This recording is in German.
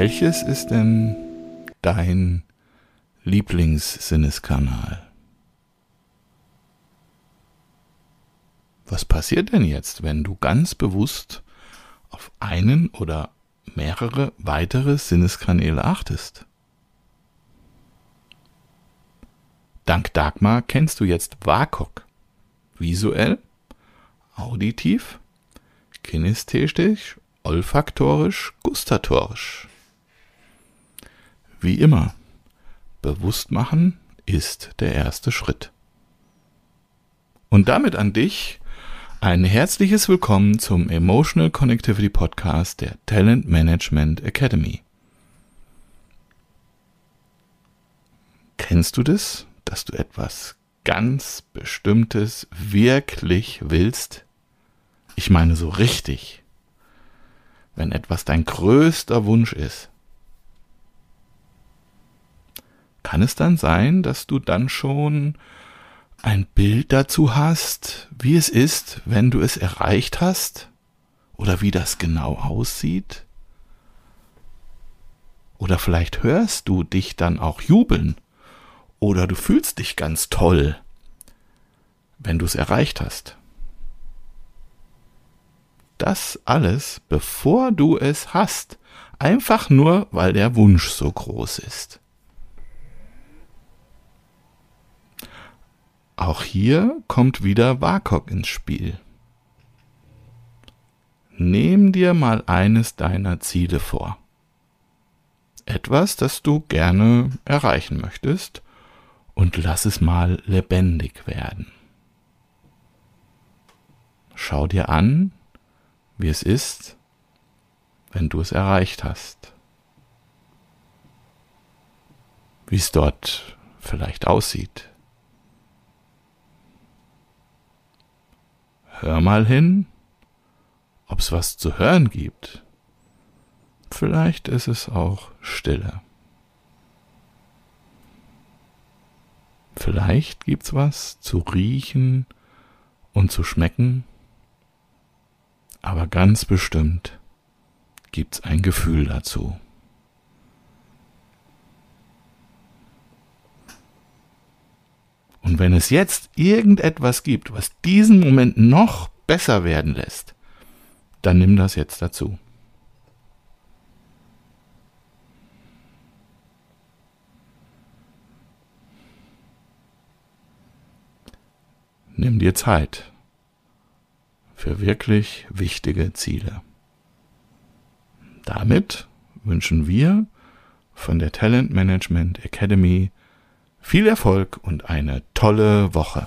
Welches ist denn dein Lieblingssinneskanal? Was passiert denn jetzt, wenn du ganz bewusst auf einen oder mehrere weitere Sinneskanäle achtest? Dank Dagmar kennst du jetzt WAKOK. Visuell, auditiv, kinästhetisch, olfaktorisch, gustatorisch. Wie immer, bewusst machen ist der erste Schritt. Und damit an dich ein herzliches Willkommen zum Emotional Connectivity Podcast der Talent Management Academy. Kennst du das, dass du etwas ganz Bestimmtes wirklich willst? Ich meine so richtig. Wenn etwas dein größter Wunsch ist, kann es dann sein, dass du dann schon ein Bild dazu hast, wie es ist, wenn du es erreicht hast? Oder wie das genau aussieht? Oder vielleicht hörst du dich dann auch jubeln? Oder du fühlst dich ganz toll, wenn du es erreicht hast? Das alles, bevor du es hast, einfach nur, weil der Wunsch so groß ist. Auch hier kommt wieder WAKOK ins Spiel. Nehm dir mal eines deiner Ziele vor. Etwas, das du gerne erreichen möchtest und lass es mal lebendig werden. Schau dir an, wie es ist, wenn du es erreicht hast. Wie es dort vielleicht aussieht. Hör mal hin, ob's was zu hören gibt. Vielleicht ist es auch Stille. Vielleicht gibt's was zu riechen und zu schmecken, aber ganz bestimmt gibt's ein Gefühl dazu. Und wenn es jetzt irgendetwas gibt, was diesen Moment noch besser werden lässt, dann nimm das jetzt dazu. Nimm dir Zeit für wirklich wichtige Ziele. Damit wünschen wir von der Talent Management Academy viel Erfolg und eine tolle Woche.